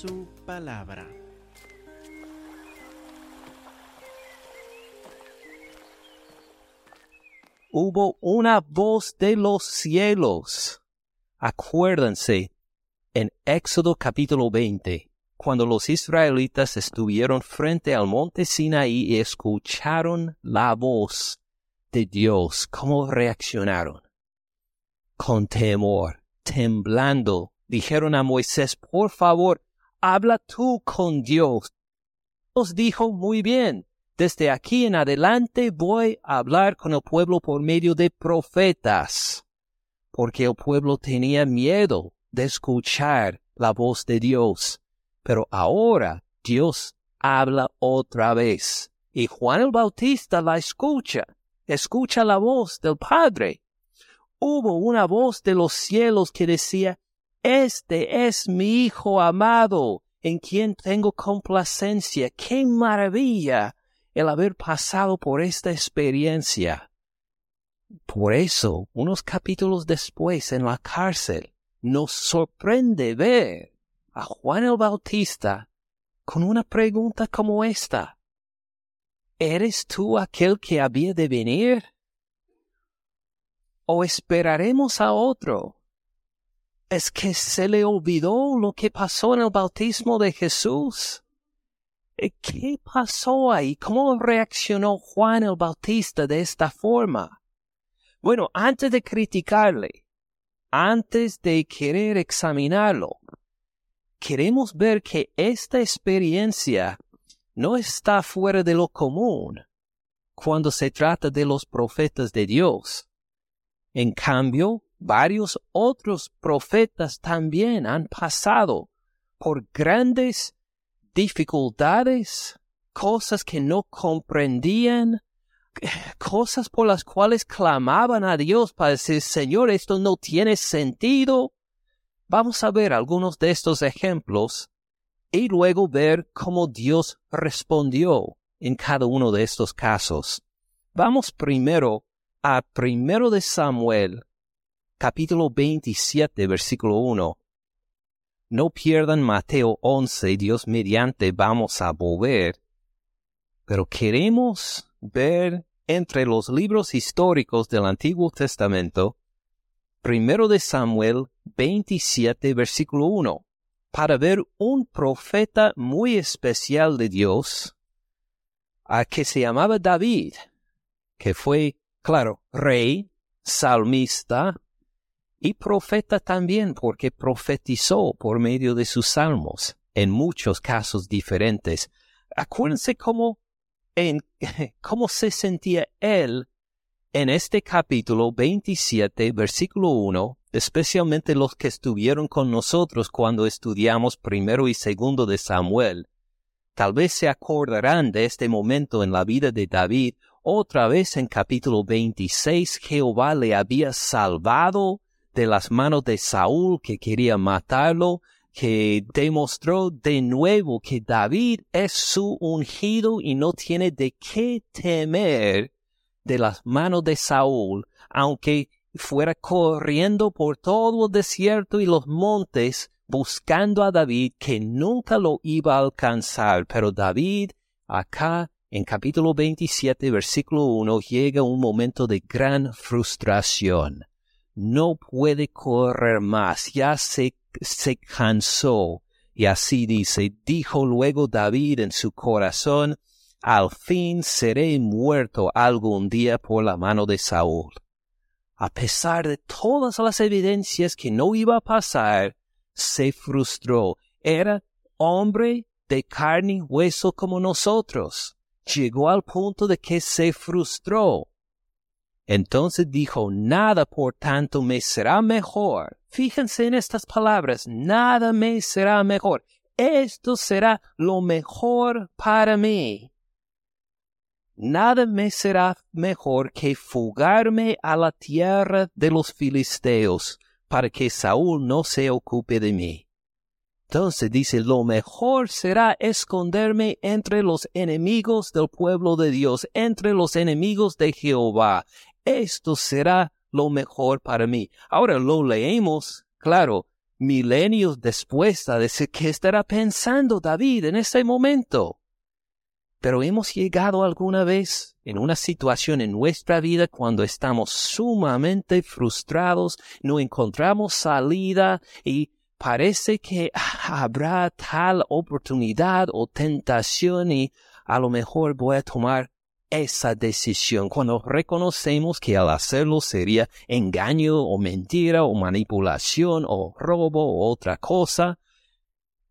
su palabra. Hubo una voz de los cielos. Acuérdense, en Éxodo capítulo 20, cuando los israelitas estuvieron frente al monte Sinaí y escucharon la voz de Dios, ¿cómo reaccionaron? Con temor, temblando, dijeron a Moisés, por favor, habla tú con Dios. Os dijo, muy bien, desde aquí en adelante voy a hablar con el pueblo por medio de profetas, porque el pueblo tenía miedo de escuchar la voz de Dios. Pero ahora Dios habla otra vez, y Juan el Bautista la escucha, escucha la voz del Padre. Hubo una voz de los cielos que decía, Este es mi Hijo amado, en quien tengo complacencia. ¡Qué maravilla! el haber pasado por esta experiencia. Por eso, unos capítulos después en la cárcel, nos sorprende ver a Juan el Bautista con una pregunta como esta. ¿Eres tú aquel que había de venir? ¿O esperaremos a otro? ¿Es que se le olvidó lo que pasó en el bautismo de Jesús? ¿Qué pasó ahí? ¿Cómo reaccionó Juan el Bautista de esta forma? Bueno, antes de criticarle, antes de querer examinarlo, queremos ver que esta experiencia no está fuera de lo común cuando se trata de los profetas de Dios. En cambio, varios otros profetas también han pasado por grandes dificultades, cosas que no comprendían, cosas por las cuales clamaban a Dios para decir, Señor, esto no tiene sentido. Vamos a ver algunos de estos ejemplos y luego ver cómo Dios respondió en cada uno de estos casos. Vamos primero a primero de Samuel, capítulo 27, versículo 1. No pierdan Mateo 11, Dios mediante vamos a volver, pero queremos ver entre los libros históricos del Antiguo Testamento, primero de Samuel 27, versículo 1, para ver un profeta muy especial de Dios, a que se llamaba David, que fue, claro, rey, salmista, y profeta también porque profetizó por medio de sus salmos en muchos casos diferentes. Acuérdense cómo, cómo se sentía él en este capítulo 27, versículo 1, especialmente los que estuvieron con nosotros cuando estudiamos primero y segundo de Samuel. Tal vez se acordarán de este momento en la vida de David. Otra vez en capítulo 26 Jehová le había salvado de las manos de Saúl que quería matarlo, que demostró de nuevo que David es su ungido y no tiene de qué temer de las manos de Saúl, aunque fuera corriendo por todo el desierto y los montes buscando a David que nunca lo iba a alcanzar. Pero David, acá en capítulo 27, versículo 1, llega un momento de gran frustración no puede correr más, ya se, se cansó. Y así dice, dijo luego David en su corazón, al fin seré muerto algún día por la mano de Saúl. A pesar de todas las evidencias que no iba a pasar, se frustró. Era hombre de carne y hueso como nosotros. Llegó al punto de que se frustró. Entonces dijo, nada por tanto me será mejor. Fíjense en estas palabras, nada me será mejor. Esto será lo mejor para mí. Nada me será mejor que fugarme a la tierra de los filisteos, para que Saúl no se ocupe de mí. Entonces dice, lo mejor será esconderme entre los enemigos del pueblo de Dios, entre los enemigos de Jehová, esto será lo mejor para mí. Ahora lo leemos, claro, milenios después a decir qué estará pensando David en ese momento. Pero hemos llegado alguna vez en una situación en nuestra vida cuando estamos sumamente frustrados, no encontramos salida y parece que habrá tal oportunidad o tentación y a lo mejor voy a tomar esa decisión cuando reconocemos que al hacerlo sería engaño o mentira o manipulación o robo o otra cosa.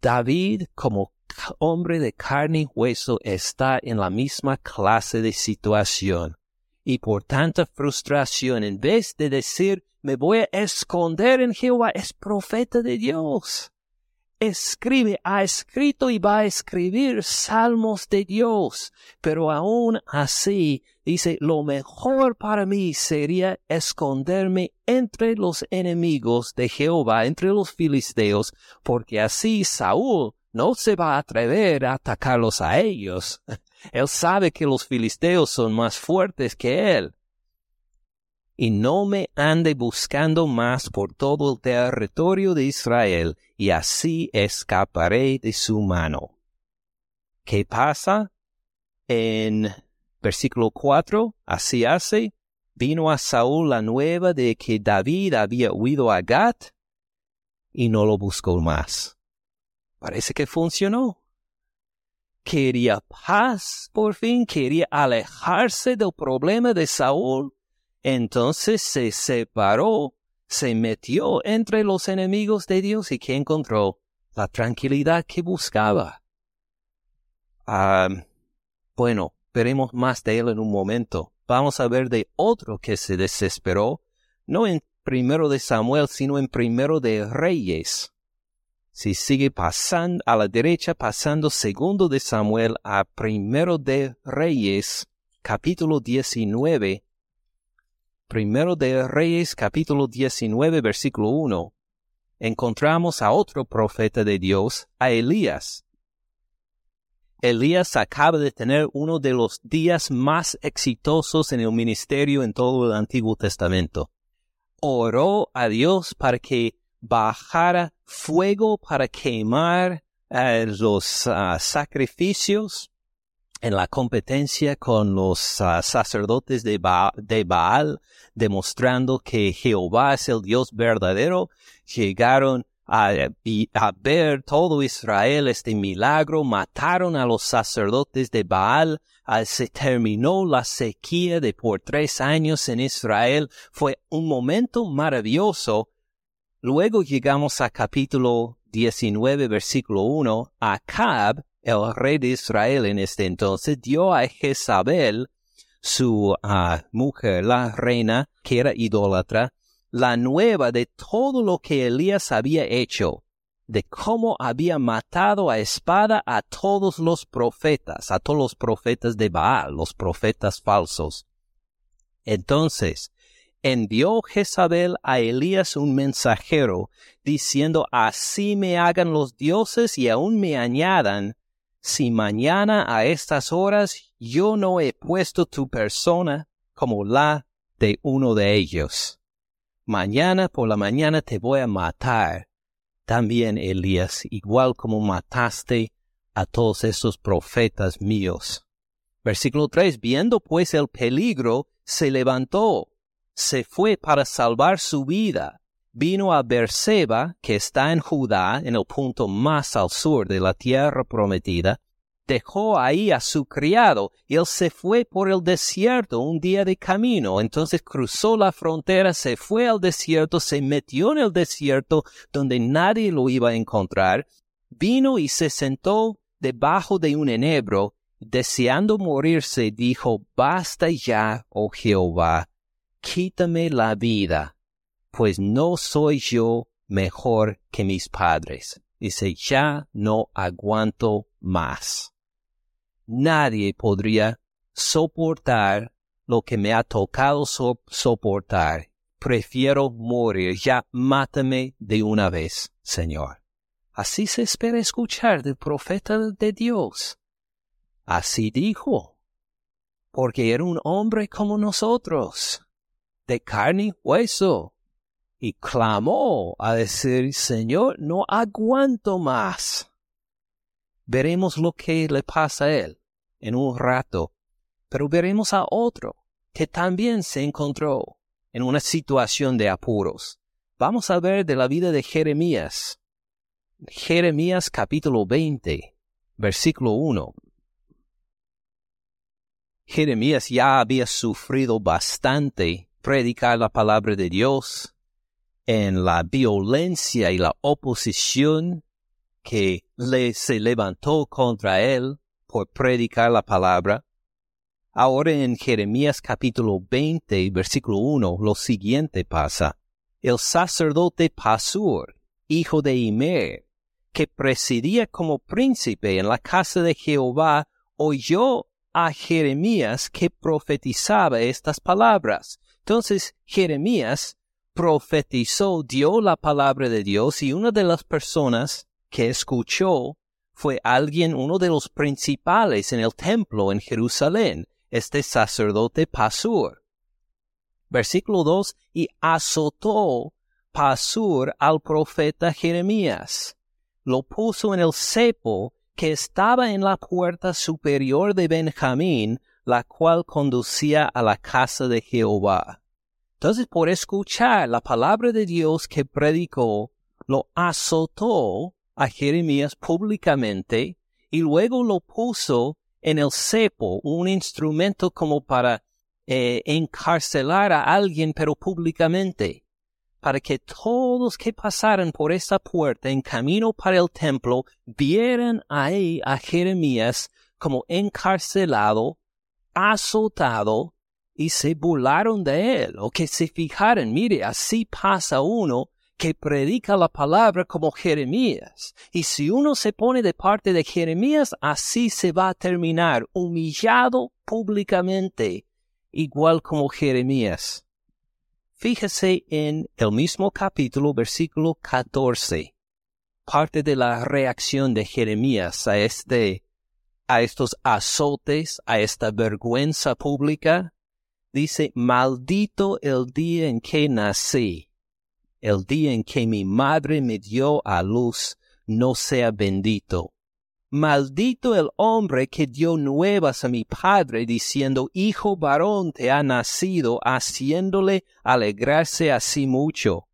David, como hombre de carne y hueso, está en la misma clase de situación. Y por tanta frustración, en vez de decir, me voy a esconder en Jehová, es profeta de Dios escribe, ha escrito y va a escribir salmos de Dios, pero aún así dice, lo mejor para mí sería esconderme entre los enemigos de Jehová, entre los filisteos, porque así Saúl no se va a atrever a atacarlos a ellos. Él sabe que los filisteos son más fuertes que él y no me ande buscando más por todo el territorio de Israel, y así escaparé de su mano. ¿Qué pasa? En versículo 4, así hace, vino a Saúl la nueva de que David había huido a Gat, y no lo buscó más. Parece que funcionó. Quería paz, por fin, quería alejarse del problema de Saúl, entonces se separó, se metió entre los enemigos de Dios y que encontró la tranquilidad que buscaba. Ah, bueno, veremos más de él en un momento. Vamos a ver de otro que se desesperó, no en primero de Samuel, sino en primero de Reyes. Si sigue pasando a la derecha, pasando segundo de Samuel a primero de Reyes, capítulo 19, Primero de Reyes capítulo 19 versículo 1, encontramos a otro profeta de Dios, a Elías. Elías acaba de tener uno de los días más exitosos en el ministerio en todo el Antiguo Testamento. Oró a Dios para que bajara fuego para quemar eh, los ah, sacrificios en la competencia con los ah, sacerdotes de, Baal, demostrando que Jehová es el Dios verdadero, llegaron a, ver todo Israel este milagro, mataron a los sacerdotes de Baal, ah, se terminó la sequía de por tres años en Israel, fue un momento maravilloso. Luego llegamos a capítulo 19, versículo 1, Acab, el rey de Israel en este entonces dio a Jezabel, su ah, mujer, la reina, que era idólatra, la nueva de todo lo que Elías había hecho, de cómo había matado a espada a todos los profetas, a todos los profetas de Baal, los profetas falsos. Entonces, envió Jezabel a Elías un mensajero, diciendo, así me hagan los dioses y aún me añadan, si mañana a estas horas yo no he puesto tu persona como la de uno de ellos. Mañana por la mañana te voy a matar. También, Elías, igual como mataste a todos esos profetas míos. Versículo 3. Viendo pues el peligro, se levantó, se fue para salvar su vida vino a Berseba, que está en Judá, en el punto más al sur de la tierra prometida, dejó ahí a su criado y él se fue por el desierto un día de camino. Entonces cruzó la frontera, se fue al desierto, se metió en el desierto donde nadie lo iba a encontrar, vino y se sentó debajo de un enebro, deseando morirse, dijo, Basta ya, oh Jehová, quítame la vida pues no soy yo mejor que mis padres. Dice, ya no aguanto más. Nadie podría soportar lo que me ha tocado soportar. Prefiero morir. Ya mátame de una vez, Señor. Así se espera escuchar del profeta de Dios. Así dijo, porque era un hombre como nosotros, de carne y hueso, y clamó a decir, Señor, no aguanto más. Veremos lo que le pasa a él en un rato, pero veremos a otro que también se encontró en una situación de apuros. Vamos a ver de la vida de Jeremías. Jeremías capítulo 20, versículo 1. Jeremías ya había sufrido bastante predicar la palabra de Dios en la violencia y la oposición que le se levantó contra él por predicar la palabra. Ahora en Jeremías capítulo 20, versículo 1, lo siguiente pasa. El sacerdote Pasur, hijo de Imer, que presidía como príncipe en la casa de Jehová, oyó a Jeremías que profetizaba estas palabras. Entonces Jeremías profetizó, dio la palabra de Dios y una de las personas que escuchó fue alguien, uno de los principales en el templo en Jerusalén, este sacerdote Pasur. Versículo 2, y azotó Pasur al profeta Jeremías, lo puso en el cepo que estaba en la puerta superior de Benjamín, la cual conducía a la casa de Jehová. Entonces, por escuchar la palabra de Dios que predicó, lo azotó a Jeremías públicamente y luego lo puso en el cepo, un instrumento como para eh, encarcelar a alguien, pero públicamente para que todos que pasaran por esa puerta en camino para el templo vieran ahí a Jeremías como encarcelado, azotado, y se burlaron de él, o que se fijaran, mire, así pasa uno que predica la palabra como Jeremías. Y si uno se pone de parte de Jeremías, así se va a terminar, humillado públicamente, igual como Jeremías. Fíjese en el mismo capítulo, versículo 14, parte de la reacción de Jeremías a este, a estos azotes, a esta vergüenza pública. Dice, maldito el día en que nací, el día en que mi madre me dio a luz, no sea bendito. Maldito el hombre que dio nuevas a mi padre diciendo, Hijo varón te ha nacido, haciéndole alegrarse así mucho.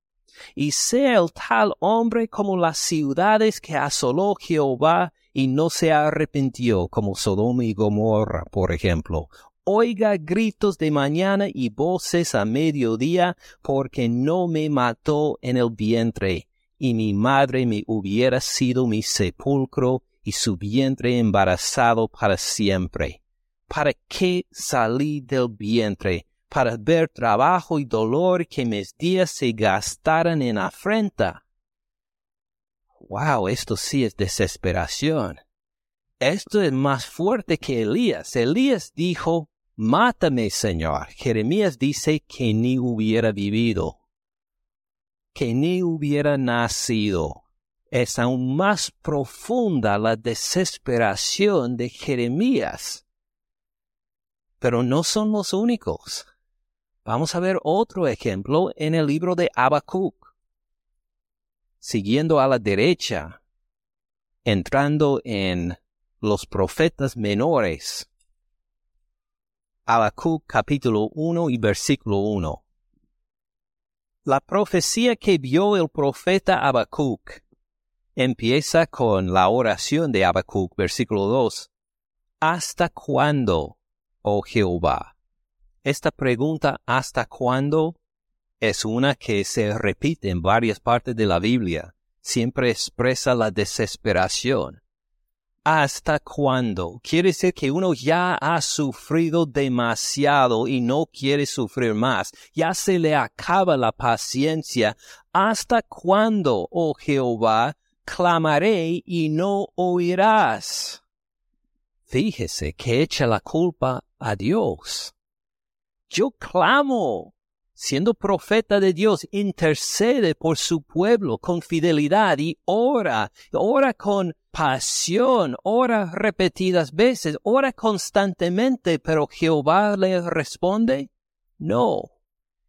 Y sea el tal hombre como las ciudades que asoló Jehová y no se arrepintió, como Sodoma y Gomorra, por ejemplo. Oiga gritos de mañana y voces a mediodía, porque no me mató en el vientre, y mi madre me hubiera sido mi sepulcro y su vientre embarazado para siempre. ¿Para qué salí del vientre? Para ver trabajo y dolor que mis días se gastaran en afrenta. Wow, esto sí es desesperación. Esto es más fuerte que Elías. Elías dijo, Mátame, Señor. Jeremías dice que ni hubiera vivido, que ni hubiera nacido es aún más profunda la desesperación de Jeremías. Pero no son los únicos. Vamos a ver otro ejemplo en el libro de Habacuc. Siguiendo a la derecha, entrando en los profetas menores. Habacuc capítulo 1 y versículo 1. La profecía que vio el profeta Habacuc empieza con la oración de Habacuc, versículo 2. ¿Hasta cuándo, oh Jehová? Esta pregunta, ¿hasta cuándo? es una que se repite en varias partes de la Biblia. Siempre expresa la desesperación. ¿Hasta cuándo? Quiere decir que uno ya ha sufrido demasiado y no quiere sufrir más. Ya se le acaba la paciencia. ¿Hasta cuándo, oh Jehová, clamaré y no oirás. Fíjese que echa la culpa a Dios. Yo clamo, siendo profeta de Dios, intercede por su pueblo con fidelidad y ora, ora con pasión, ora repetidas veces, ora constantemente, pero Jehová le responde, no.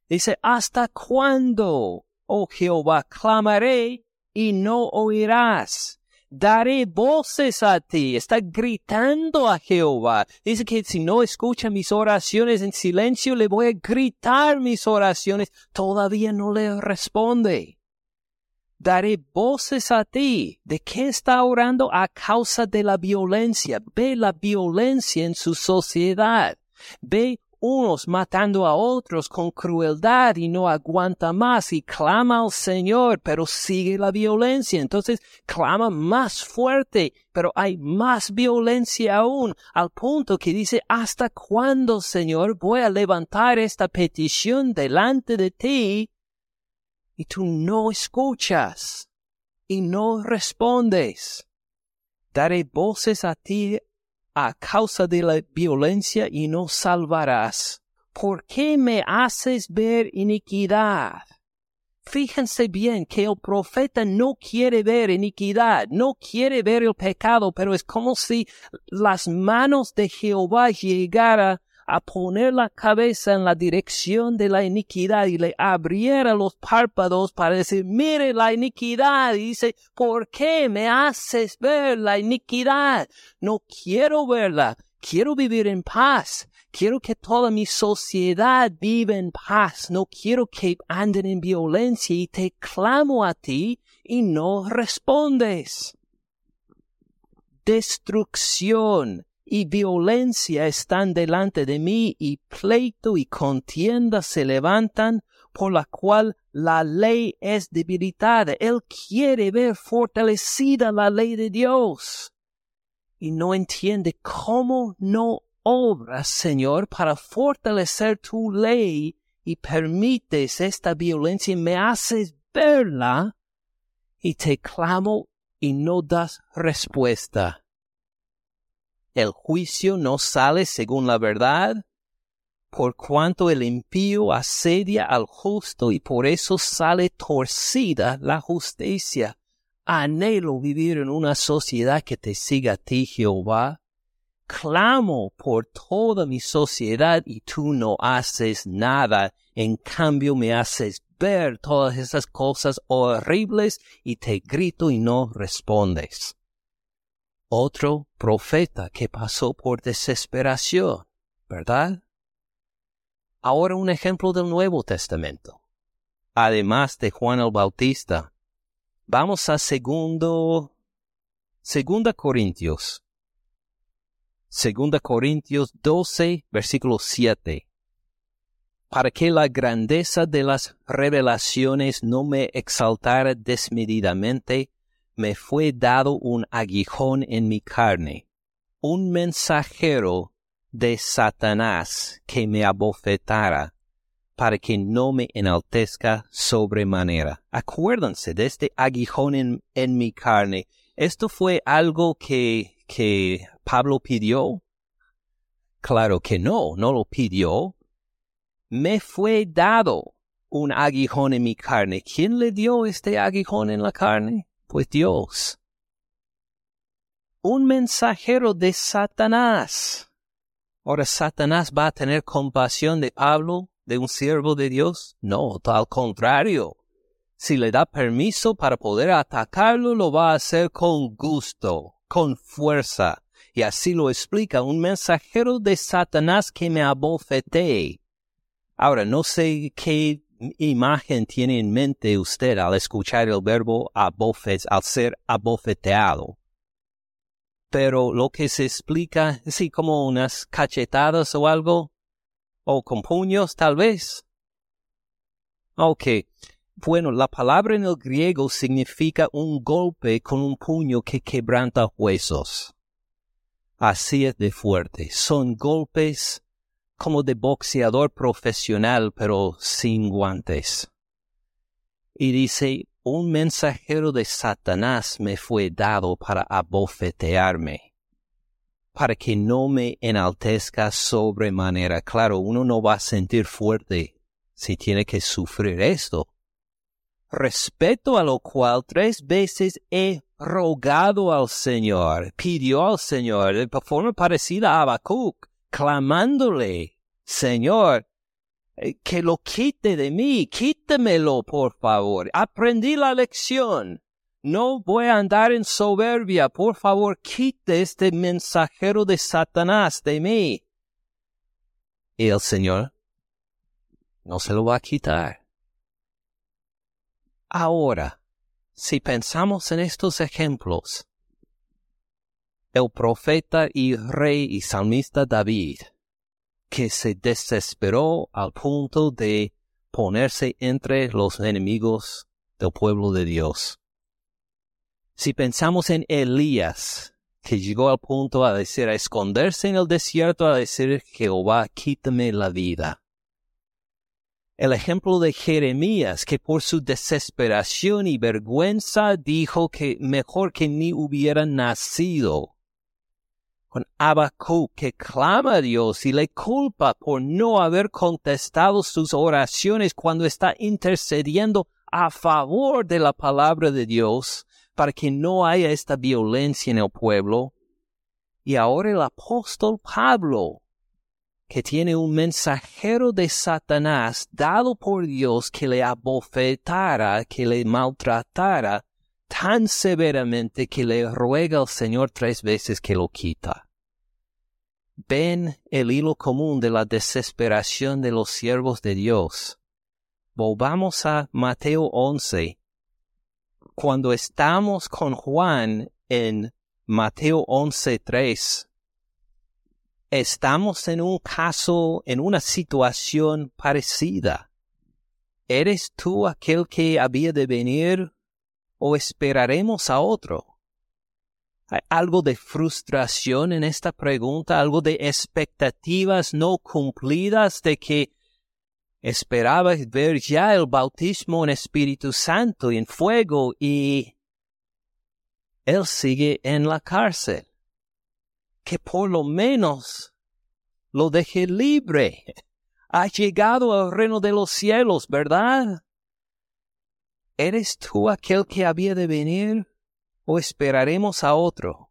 Dice, ¿hasta cuándo? oh Jehová, clamaré y no oirás. Daré voces a ti. Está gritando a Jehová. Dice que si no escucha mis oraciones en silencio, le voy a gritar mis oraciones. Todavía no le responde. Daré voces a ti. ¿De qué está orando? A causa de la violencia. Ve la violencia en su sociedad. Ve unos matando a otros con crueldad y no aguanta más y clama al Señor, pero sigue la violencia. Entonces clama más fuerte, pero hay más violencia aún, al punto que dice, ¿hasta cuándo, Señor, voy a levantar esta petición delante de ti? Y tú no escuchas y no respondes. Daré voces a ti a causa de la violencia y no salvarás. ¿Por qué me haces ver iniquidad? Fíjense bien que el profeta no quiere ver iniquidad, no quiere ver el pecado, pero es como si las manos de Jehová llegaran a poner la cabeza en la dirección de la iniquidad y le abriera los párpados para decir, mire la iniquidad. Y dice, ¿por qué me haces ver la iniquidad? No quiero verla, quiero vivir en paz. Quiero que toda mi sociedad viva en paz. No quiero que anden en violencia y te clamo a ti y no respondes. Destrucción y violencia están delante de mí, y pleito y contienda se levantan, por la cual la ley es debilitada. Él quiere ver fortalecida la ley de Dios. Y no entiende cómo no obras, Señor, para fortalecer tu ley y permites esta violencia y me haces verla y te clamo y no das respuesta el juicio no sale según la verdad, por cuanto el impío asedia al justo y por eso sale torcida la justicia. Anhelo vivir en una sociedad que te siga a ti, Jehová. Clamo por toda mi sociedad y tú no haces nada. En cambio me haces ver todas esas cosas horribles y te grito y no respondes otro profeta que pasó por desesperación, ¿verdad? Ahora un ejemplo del Nuevo Testamento. Además de Juan el Bautista, vamos a segundo, segunda Corintios. Segunda Corintios 12, versículo 7. Para que la grandeza de las revelaciones no me exaltara desmedidamente, me fue dado un aguijón en mi carne, un mensajero de Satanás que me abofetara, para que no me enaltezca sobremanera. Acuérdense de este aguijón en, mi carne. ¿Esto fue algo que, que Pablo pidió? Claro que no, no lo pidió. Me fue dado un aguijón en mi carne. ¿Quién le dio este aguijón en la carne? Pues Dios. Un mensajero de Satanás. Ahora, ¿Satanás va a tener compasión de Pablo, de un siervo de Dios? No, al contrario. Si le da permiso para poder atacarlo, lo va a hacer con gusto, con fuerza. Y así lo explica un mensajero de Satanás que me abofeté. Ahora, no sé qué imagen tiene en mente usted al escuchar el verbo abofet, al ser abofeteado? Pero lo que se explica, sí, como unas cachetadas o algo, o con puños tal vez. Ok, bueno, la palabra en el griego significa un golpe con un puño que quebranta huesos. Así es de fuerte. Son golpes como de boxeador profesional, pero sin guantes. Y dice, un mensajero de Satanás me fue dado para abofetearme, para que no me enaltezca sobremanera. Claro, uno no va a sentir fuerte si tiene que sufrir esto. Respeto a lo cual tres veces he rogado al Señor, pidió al Señor, de forma parecida a Habacuc, clamándole, Señor, eh, que lo quite de mí, quítemelo, por favor. Aprendí la lección. No voy a andar en soberbia, por favor, quite este mensajero de Satanás de mí. Y el Señor no se lo va a quitar. Ahora, si pensamos en estos ejemplos, el profeta y rey y salmista David, que se desesperó al punto de ponerse entre los enemigos del pueblo de Dios. Si pensamos en Elías, que llegó al punto a decir, a esconderse en el desierto, a decir, Jehová, quítame la vida. El ejemplo de Jeremías, que por su desesperación y vergüenza dijo que mejor que ni hubiera nacido. Con Habacuc, que clama a Dios y le culpa por no haber contestado sus oraciones cuando está intercediendo a favor de la palabra de Dios para que no haya esta violencia en el pueblo. Y ahora el apóstol Pablo, que tiene un mensajero de Satanás dado por Dios que le abofetara, que le maltratara tan severamente que le ruega al Señor tres veces que lo quita. Ven el hilo común de la desesperación de los siervos de Dios. Volvamos a Mateo 11, cuando estamos con Juan en Mateo 11.3, estamos en un caso, en una situación parecida. ¿Eres tú aquel que había de venir o esperaremos a otro? ¿Hay algo de frustración en esta pregunta, algo de expectativas no cumplidas de que esperabas ver ya el bautismo en Espíritu Santo y en fuego y él sigue en la cárcel. Que por lo menos lo deje libre. Ha llegado al reino de los cielos, ¿verdad? ¿Eres tú aquel que había de venir o esperaremos a otro?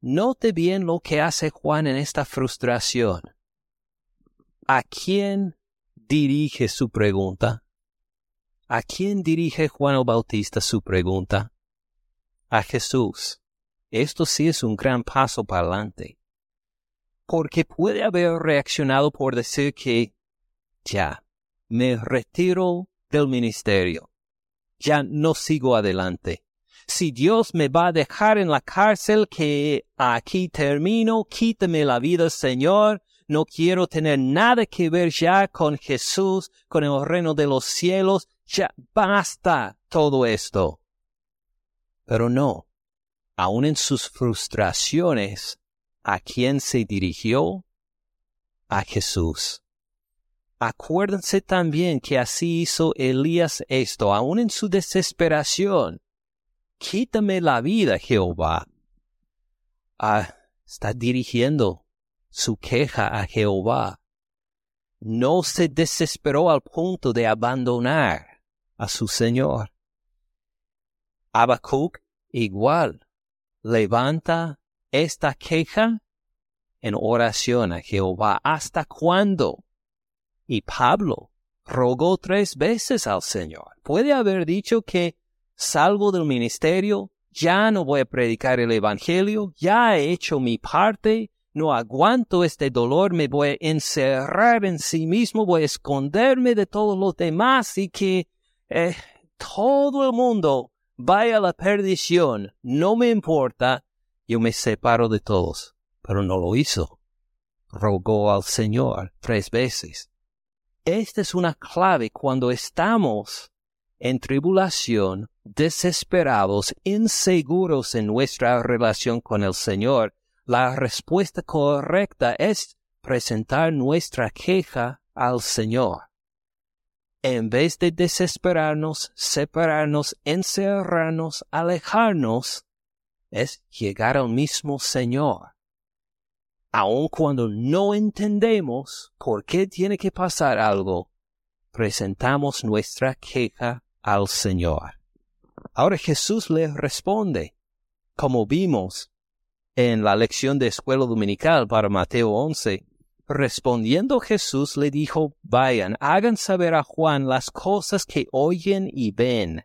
Note bien lo que hace Juan en esta frustración. ¿A quién dirige su pregunta? ¿A quién dirige Juan el Bautista su pregunta? A Jesús. Esto sí es un gran paso para adelante. Porque puede haber reaccionado por decir que ya, me retiro del ministerio. Ya no sigo adelante. Si Dios me va a dejar en la cárcel, que aquí termino, quítame la vida, Señor, no quiero tener nada que ver ya con Jesús, con el reino de los cielos, ya basta todo esto. Pero no, aun en sus frustraciones, ¿a quién se dirigió? A Jesús. Acuérdense también que así hizo Elías esto, aun en su desesperación. Quítame la vida, Jehová. Ah, está dirigiendo su queja a Jehová. No se desesperó al punto de abandonar a su Señor. Habacuc igual levanta esta queja en oración a Jehová. ¿Hasta cuándo? Y Pablo rogó tres veces al Señor. Puede haber dicho que salvo del ministerio, ya no voy a predicar el Evangelio, ya he hecho mi parte, no aguanto este dolor, me voy a encerrar en sí mismo, voy a esconderme de todos los demás y que eh, todo el mundo vaya a la perdición, no me importa, yo me separo de todos. Pero no lo hizo. Rogó al Señor tres veces. Esta es una clave cuando estamos en tribulación, desesperados, inseguros en nuestra relación con el Señor, la respuesta correcta es presentar nuestra queja al Señor. En vez de desesperarnos, separarnos, encerrarnos, alejarnos, es llegar al mismo Señor. Aun cuando no entendemos por qué tiene que pasar algo, presentamos nuestra queja al Señor. Ahora Jesús le responde, como vimos en la lección de escuela dominical para Mateo 11, Respondiendo Jesús le dijo, vayan, hagan saber a Juan las cosas que oyen y ven.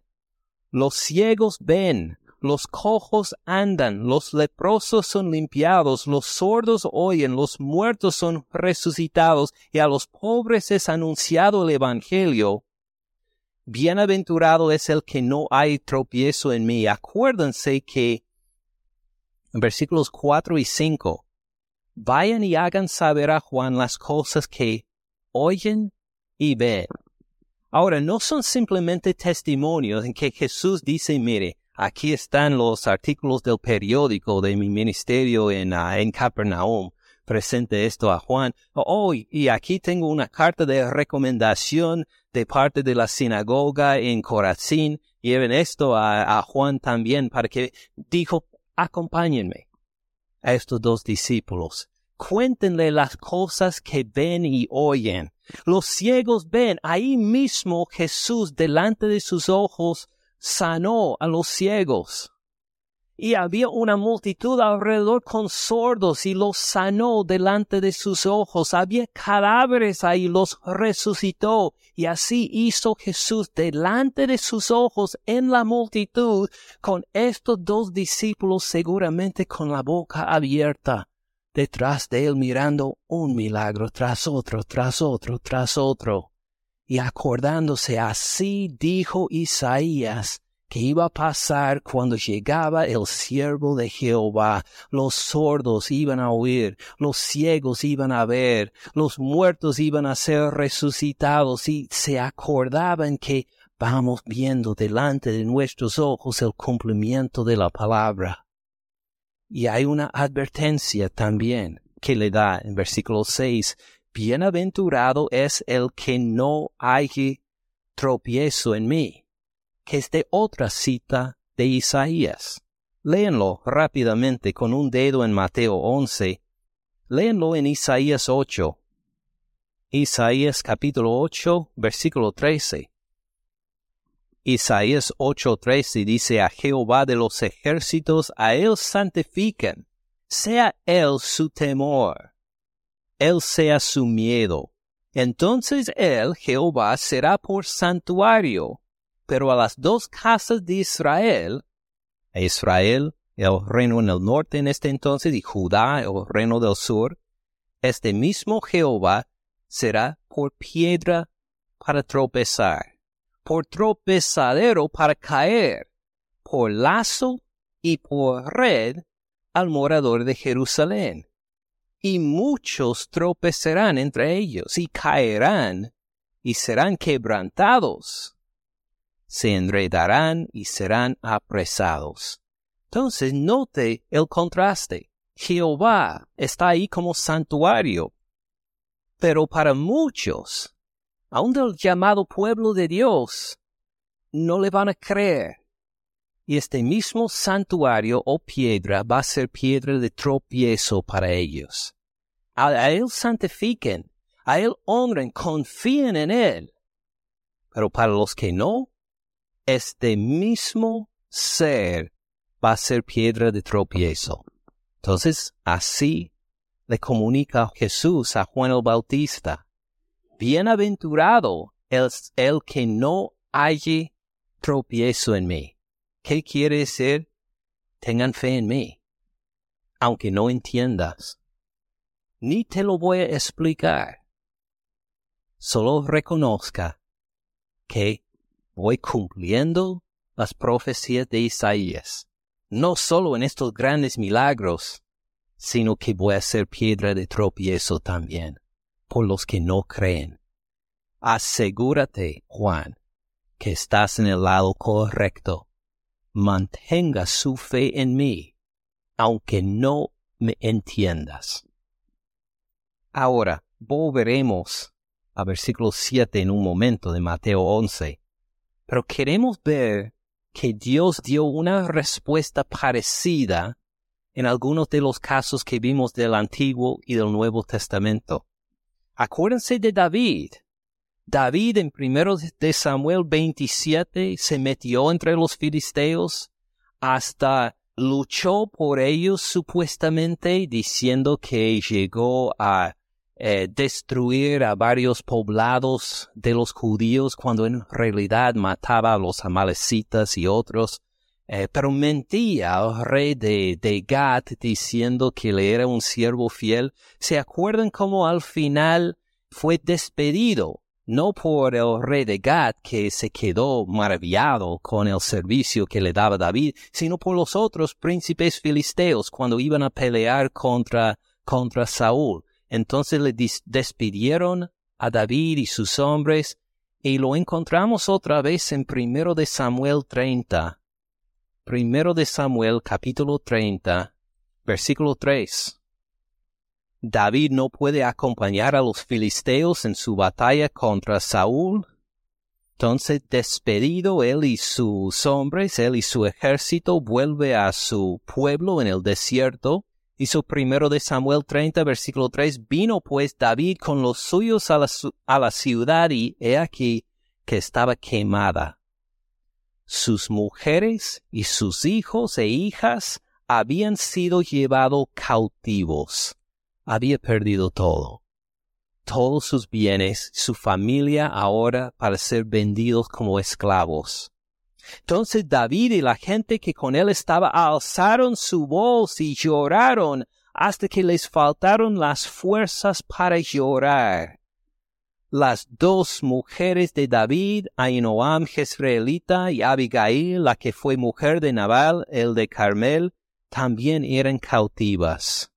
Los ciegos ven, los cojos andan, los leprosos son limpiados, los sordos oyen, los muertos son resucitados, y a los pobres es anunciado el Evangelio. Bienaventurado es el que no hay tropiezo en mí. Acuérdense que en versículos 4 y 5, vayan y hagan saber a Juan las cosas que oyen y ven. Ahora, no son simplemente testimonios en que Jesús dice, mire, aquí están los artículos del periódico de mi ministerio en, uh, en Capernaum. Presente esto a Juan. Oh, y aquí tengo una carta de recomendación de parte de la sinagoga en Corazín. Lleven esto a, a Juan también para que dijo, acompáñenme a estos dos discípulos. Cuéntenle las cosas que ven y oyen. Los ciegos ven ahí mismo Jesús delante de sus ojos sanó a los ciegos y había una multitud alrededor con sordos y los sanó delante de sus ojos. Había cadáveres ahí, los resucitó y así hizo Jesús delante de sus ojos en la multitud con estos dos discípulos seguramente con la boca abierta detrás de él mirando un milagro tras otro, tras otro, tras otro. Y acordándose así dijo Isaías, que iba a pasar cuando llegaba el siervo de Jehová. Los sordos iban a oír, los ciegos iban a ver, los muertos iban a ser resucitados y se acordaban que vamos viendo delante de nuestros ojos el cumplimiento de la palabra. Y hay una advertencia también que le da en versículo 6. Bienaventurado es el que no hay tropiezo en mí que es de otra cita de Isaías. Léenlo rápidamente con un dedo en Mateo 11. Léenlo en Isaías 8. Isaías capítulo 8, versículo 13. Isaías 8:13 dice a Jehová de los ejércitos, a él santifiquen, sea él su temor, él sea su miedo. Entonces él, Jehová, será por santuario, pero a las dos casas de Israel, a Israel, el reino en el norte en este entonces, y Judá, el reino del sur, este mismo Jehová será por piedra para tropezar, por tropezadero para caer, por lazo y por red al morador de Jerusalén. Y muchos tropezarán entre ellos y caerán y serán quebrantados se enredarán y serán apresados. Entonces note el contraste. Jehová está ahí como santuario. Pero para muchos, aun del llamado pueblo de Dios, no le van a creer. Y este mismo santuario o piedra va a ser piedra de tropiezo para ellos. A, Él santifiquen, a Él honren, confíen en Él. Pero para los que no, este mismo ser va a ser piedra de tropiezo. Entonces, así le comunica Jesús a Juan el Bautista. Bienaventurado es el que no halle tropiezo en mí. ¿Qué quiere decir? Tengan fe en mí, aunque no entiendas. Ni te lo voy a explicar. Solo reconozca que voy cumpliendo las profecías de Isaías, no solo en estos grandes milagros, sino que voy a ser piedra de tropiezo también por los que no creen. Asegúrate, Juan, que estás en el lado correcto. Mantenga su fe en mí, aunque no me entiendas. Ahora volveremos a versículo 7 en un momento de Mateo 11 pero queremos ver que Dios dio una respuesta parecida en algunos de los casos que vimos del Antiguo y del Nuevo Testamento. Acuérdense de David. David en primero de Samuel 27 se metió entre los filisteos hasta luchó por ellos supuestamente diciendo que llegó a eh, destruir a varios poblados de los judíos cuando en realidad mataba a los amalecitas y otros. Eh, pero mentía al rey de, de Gat diciendo que le era un siervo fiel. ¿Se acuerdan cómo al final fue despedido? No por el rey de Gat que se quedó maravillado con el servicio que le daba David, sino por los otros príncipes filisteos cuando iban a pelear contra, contra Saúl. Entonces le despidieron a David y sus hombres y lo encontramos otra vez en primero de Samuel 30. Primero de Samuel capítulo 30, versículo 3. David no puede acompañar a los filisteos en su batalla contra Saúl. Entonces, despedido él y sus hombres, él y su ejército, vuelve a su pueblo en el desierto. Hizo primero de Samuel 30, versículo 3. Vino pues David con los suyos a la, a la ciudad y he aquí que estaba quemada sus mujeres y sus hijos e hijas habían sido llevados cautivos. Había perdido todo. Todos sus bienes, su familia ahora para ser vendidos como esclavos. Entonces David y la gente que con él estaba alzaron su voz y lloraron hasta que les faltaron las fuerzas para llorar las dos mujeres de David, Ainoam Jezreelita y Abigail, la que fue mujer de Nabal, el de Carmel, también eran cautivas.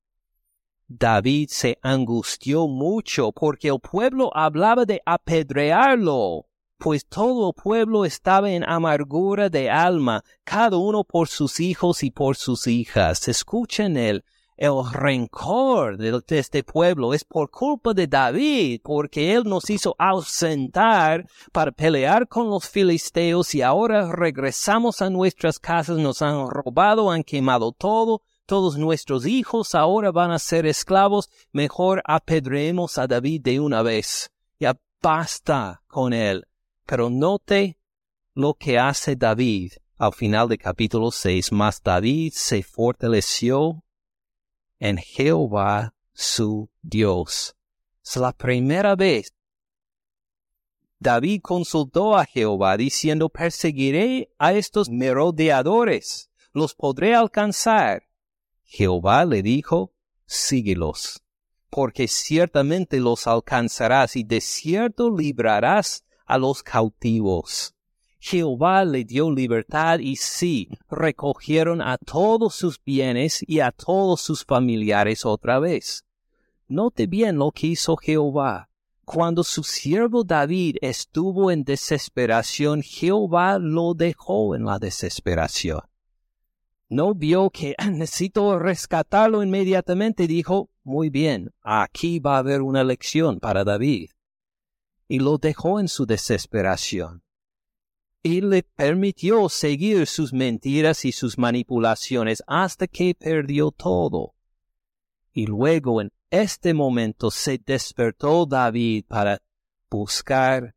David se angustió mucho porque el pueblo hablaba de apedrearlo, pues todo el pueblo estaba en amargura de alma, cada uno por sus hijos y por sus hijas. Escuchen el el rencor de, este pueblo es por culpa de David, porque él nos hizo ausentar para pelear con los filisteos y ahora regresamos a nuestras casas, nos han robado, han quemado todo, todos nuestros hijos ahora van a ser esclavos, mejor apedreemos a David de una vez. Ya basta con él. Pero note lo que hace David al final del capítulo 6. Más David se fortaleció en Jehová su Dios. Es la primera vez. David consultó a Jehová diciendo, perseguiré a estos merodeadores, los podré alcanzar. Jehová le dijo, síguelos, porque ciertamente los alcanzarás y de cierto librarás a los cautivos. Jehová le dio libertad y sí, recogieron a todos sus bienes y a todos sus familiares otra vez. Note bien lo que hizo Jehová. Cuando su siervo David estuvo en desesperación, Jehová lo dejó en la desesperación. No vio que necesito rescatarlo inmediatamente, dijo, muy bien, aquí va a haber una lección para David. Y lo dejó en su desesperación y le permitió seguir sus mentiras y sus manipulaciones hasta que perdió todo. Y luego en este momento se despertó David para buscar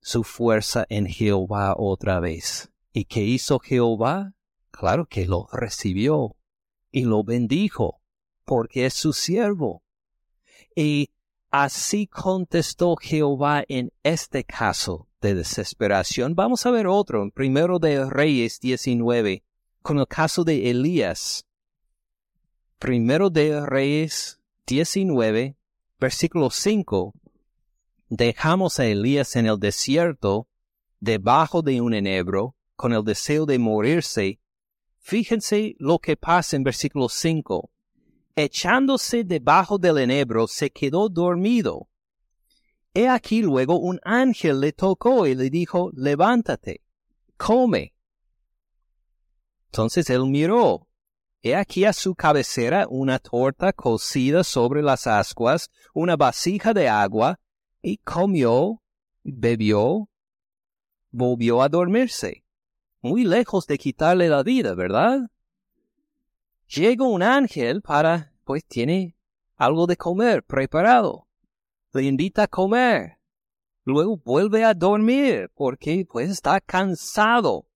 su fuerza en Jehová otra vez. ¿Y qué hizo Jehová? Claro que lo recibió y lo bendijo, porque es su siervo. Y así contestó Jehová en este caso de desesperación. Vamos a ver otro Primero de Reyes 19, con el caso de Elías. Primero de Reyes 19, versículo 5. Dejamos a Elías en el desierto, debajo de un enebro, con el deseo de morirse. Fíjense lo que pasa en versículo 5. Echándose debajo del enebro, se quedó dormido He aquí luego un ángel le tocó y le dijo, levántate, come. Entonces él miró. He aquí a su cabecera una torta cocida sobre las ascuas, una vasija de agua, y comió, bebió, volvió a dormirse. Muy lejos de quitarle la vida, ¿verdad? Llega un ángel para, pues tiene algo de comer preparado le invita a comer. Luego vuelve a dormir porque pues está cansado.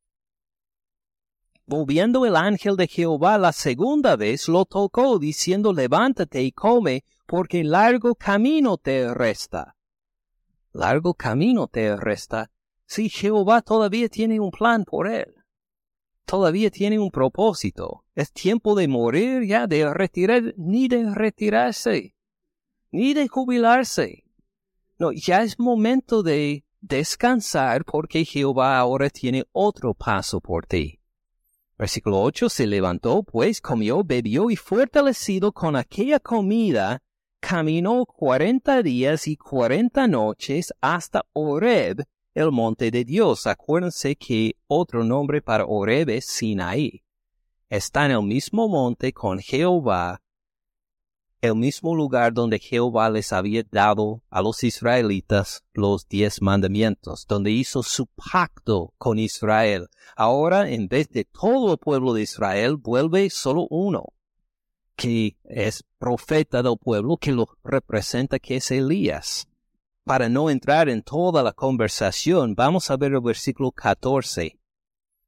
Volviendo el ángel de Jehová la segunda vez, lo tocó, diciendo, levántate y come, porque largo camino te resta. Largo camino te resta. Si Jehová todavía tiene un plan por él. Todavía tiene un propósito. Es tiempo de morir ya, de retirar, ni de retirarse, ni de jubilarse. No, ya es momento de descansar porque Jehová ahora tiene otro paso por ti. Versículo 8, se levantó, pues comió, bebió y fortalecido con aquella comida, caminó cuarenta días y cuarenta noches hasta Oreb, el monte de Dios. Acuérdense que otro nombre para Oreb es Sinaí. Está en el mismo monte con Jehová el mismo lugar donde Jehová les había dado a los israelitas los diez mandamientos, donde hizo su pacto con Israel. Ahora, en vez de todo el pueblo de Israel, vuelve solo uno, que es profeta del pueblo, que lo representa, que es Elías. Para no entrar en toda la conversación, vamos a ver el versículo 14.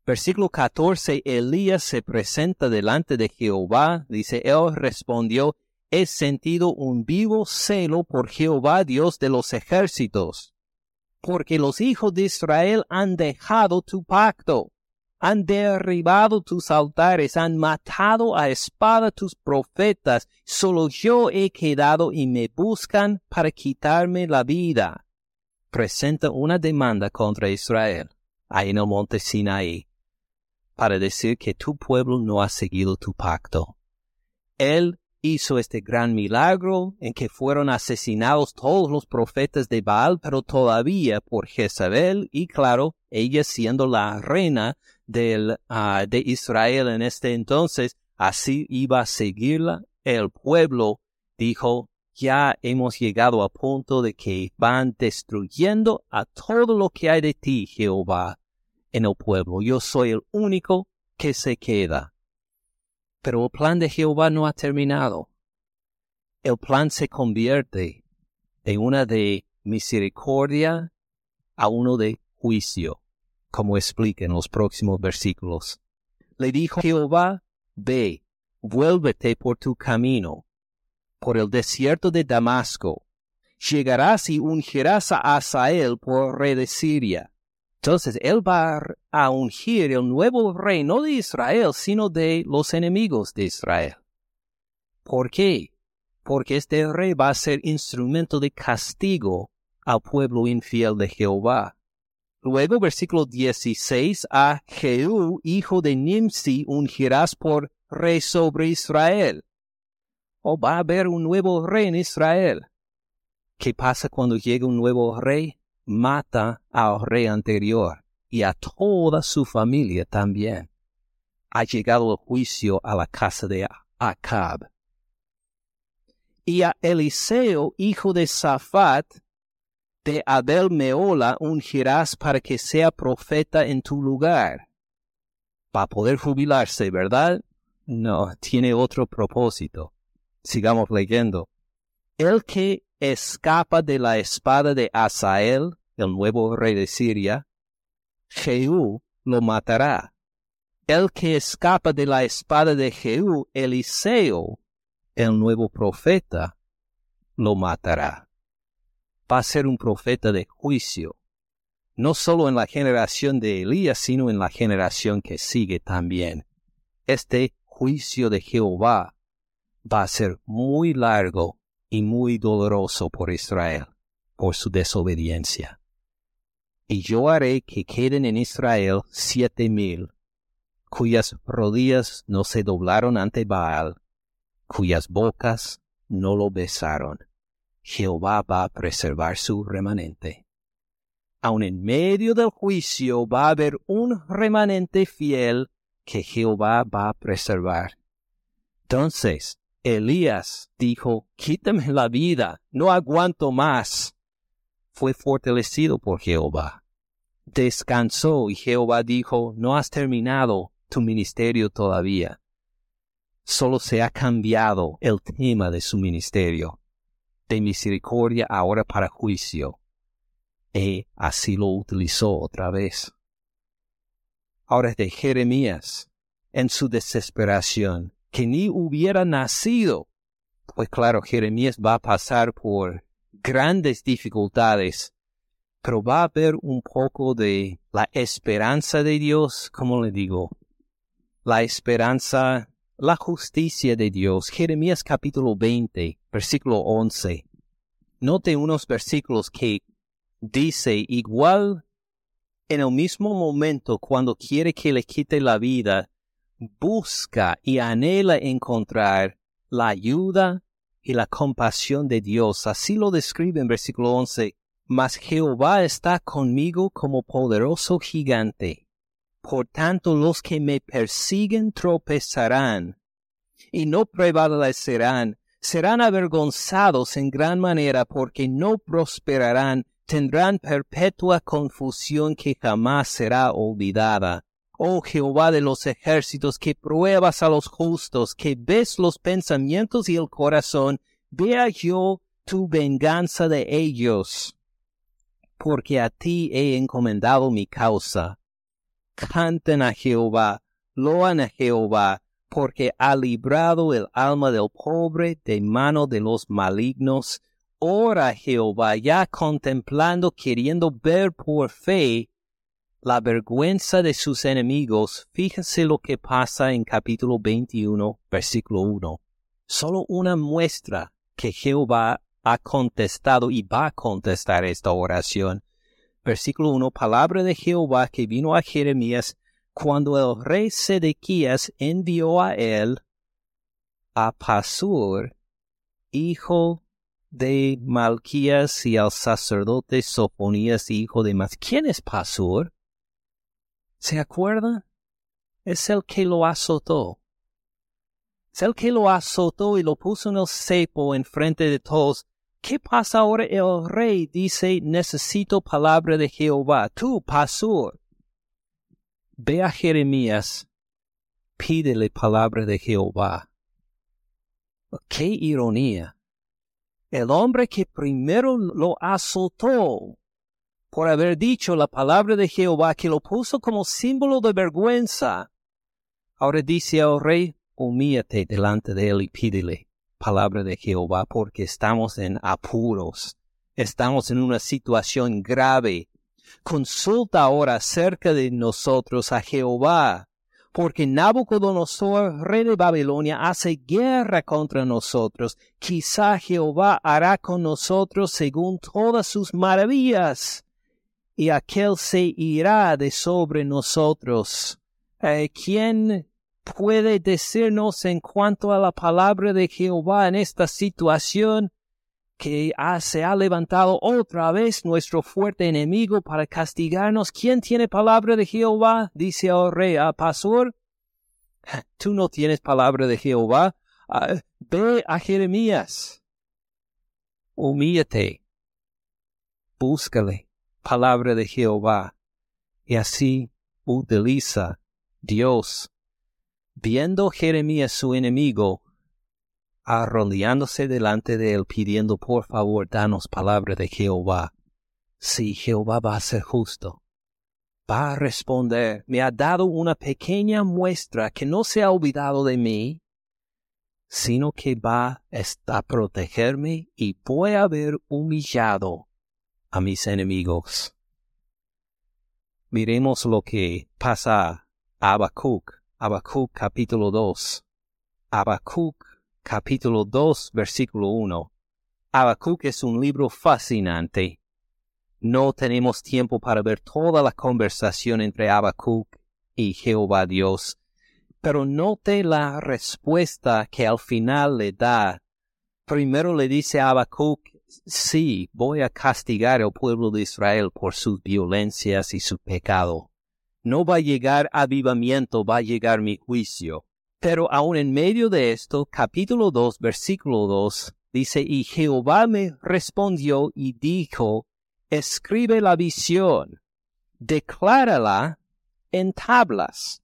Versículo 14, Elías se presenta delante de Jehová, dice, él respondió, he sentido un vivo celo por Jehová Dios de los ejércitos, porque los hijos de Israel han dejado tu pacto, han derribado tus altares, han matado a espada tus profetas, solo yo he quedado y me buscan para quitarme la vida. Presenta una demanda contra Israel, ahí en el monte Sinaí, para decir que tu pueblo no ha seguido tu pacto. Él hizo este gran milagro en que fueron asesinados todos los profetas de Baal, pero todavía por Jezabel y claro, ella siendo la reina del, ah, de Israel en este entonces, así iba a seguirla. El pueblo dijo, ya hemos llegado a punto de que van destruyendo a todo lo que hay de ti, Jehová, en el pueblo. Yo soy el único que se queda. Pero el plan de Jehová no ha terminado. El plan se convierte de una de misericordia a uno de juicio, como explica en los próximos versículos. Le dijo Jehová, ve, vuélvete por tu camino, por el desierto de Damasco. Llegarás y ungirás a Asael por rey de Siria entonces él va a ungir el nuevo rey, no de Israel, sino de los enemigos de Israel. ¿Por qué? Porque este rey va a ser instrumento de castigo al pueblo infiel de Jehová. Luego, versículo 16, a Jehú, hijo de Nimsi, ungirás por rey sobre Israel. O va a haber un nuevo rey en Israel. ¿Qué pasa cuando llega un nuevo rey? Mata al rey anterior y a toda su familia también. Ha llegado el juicio a la casa de Acab. Y a Eliseo, hijo de Safat, de Abel Meola, ungirás para que sea profeta en tu lugar. Para poder jubilarse, ¿verdad? No, tiene otro propósito. Sigamos leyendo. El que escapa de la espada de Asael, el nuevo rey de Siria, Jehú lo matará. El que escapa de la espada de Jehú, Eliseo, el nuevo profeta, lo matará. Va a ser un profeta de juicio, no solo en la generación de Elías, sino en la generación que sigue también. Este juicio de Jehová va a ser muy largo y muy doloroso por Israel, por su desobediencia. Y yo haré que queden en Israel siete mil, cuyas rodillas no se doblaron ante Baal, cuyas bocas no lo besaron. Jehová va a preservar su remanente. Aun en medio del juicio va a haber un remanente fiel que Jehová va a preservar. Entonces, Elías dijo, quítame la vida, no aguanto más. Fue fortalecido por Jehová. Descansó y Jehová dijo, no has terminado tu ministerio todavía. Solo se ha cambiado el tema de su ministerio, de misericordia ahora para juicio. Y así lo utilizó otra vez. Ahora de Jeremías, en su desesperación, que ni hubiera nacido. Pues claro, Jeremías va a pasar por grandes dificultades, pero va a haber un poco de la esperanza de Dios, como le digo, la esperanza, la justicia de Dios. Jeremías capítulo 20, versículo 11. Note unos versículos que dice igual en el mismo momento cuando quiere que le quite la vida, busca y anhela encontrar la ayuda y la compasión de Dios. Así lo describe en versículo 11. Mas Jehová está conmigo como poderoso gigante. Por tanto los que me persiguen tropezarán y no prevalecerán, serán avergonzados en gran manera porque no prosperarán tendrán perpetua confusión que jamás será olvidada. Oh Jehová de los ejércitos, que pruebas a los justos, que ves los pensamientos y el corazón, vea yo tu venganza de ellos, porque a ti he encomendado mi causa. Canten a Jehová, loan a Jehová, porque ha librado el alma del pobre de mano de los malignos, ora Jehová ya contemplando, queriendo ver por fe la vergüenza de sus enemigos. Fíjense lo que pasa en capítulo 21, versículo 1. Solo una muestra que Jehová ha contestado y va a contestar esta oración. Versículo 1. Palabra de Jehová que vino a Jeremías cuando el rey Sedequías envió a él a Pasur, hijo de Malquías y al sacerdote Soponías, hijo de Mas. ¿Quién es Pasur? ¿Se acuerda? Es el que lo azotó. Es el que lo azotó y lo puso en el cepo en frente de todos. ¿Qué pasa ahora? El rey dice, necesito palabra de Jehová. Tú, Pasur. Ve a Jeremías, pídele palabra de Jehová. ¡Qué ironía! el hombre que primero lo azotó por haber dicho la palabra de Jehová, que lo puso como símbolo de vergüenza. Ahora dice al rey, humíate delante de él y pídele palabra de Jehová, porque estamos en apuros, estamos en una situación grave. Consulta ahora acerca de nosotros a Jehová, porque Nabucodonosor, rey de Babilonia, hace guerra contra nosotros. Quizá Jehová hará con nosotros según todas sus maravillas, y aquel se irá de sobre nosotros. Eh, ¿Quién puede decirnos en cuanto a la palabra de Jehová en esta situación? que se ha levantado otra vez nuestro fuerte enemigo para castigarnos. ¿Quién tiene palabra de Jehová? Dice el rey a Pasur. Tú no tienes palabra de Jehová. Ah, ve a Jeremías. Humíllate. Búscale palabra de Jehová. Y así utiliza Dios. Viendo Jeremías su enemigo, arrodillándose delante de él pidiendo por favor danos palabra de Jehová. Si Jehová va a ser justo, va a responder, me ha dado una pequeña muestra que no se ha olvidado de mí, sino que va a protegerme y voy a haber humillado a mis enemigos. Miremos lo que pasa a Habacuc, Habacuc capítulo 2. Habacuc capítulo 2, versículo 1. Habacuc es un libro fascinante. No tenemos tiempo para ver toda la conversación entre Habacuc y Jehová Dios, pero note la respuesta que al final le da. Primero le dice a Habacuc, sí, voy a castigar al pueblo de Israel por sus violencias y su pecado. No va a llegar avivamiento, va a llegar mi juicio. Pero aún en medio de esto, capítulo 2, versículo 2, dice, y Jehová me respondió y dijo, escribe la visión, declárala en tablas.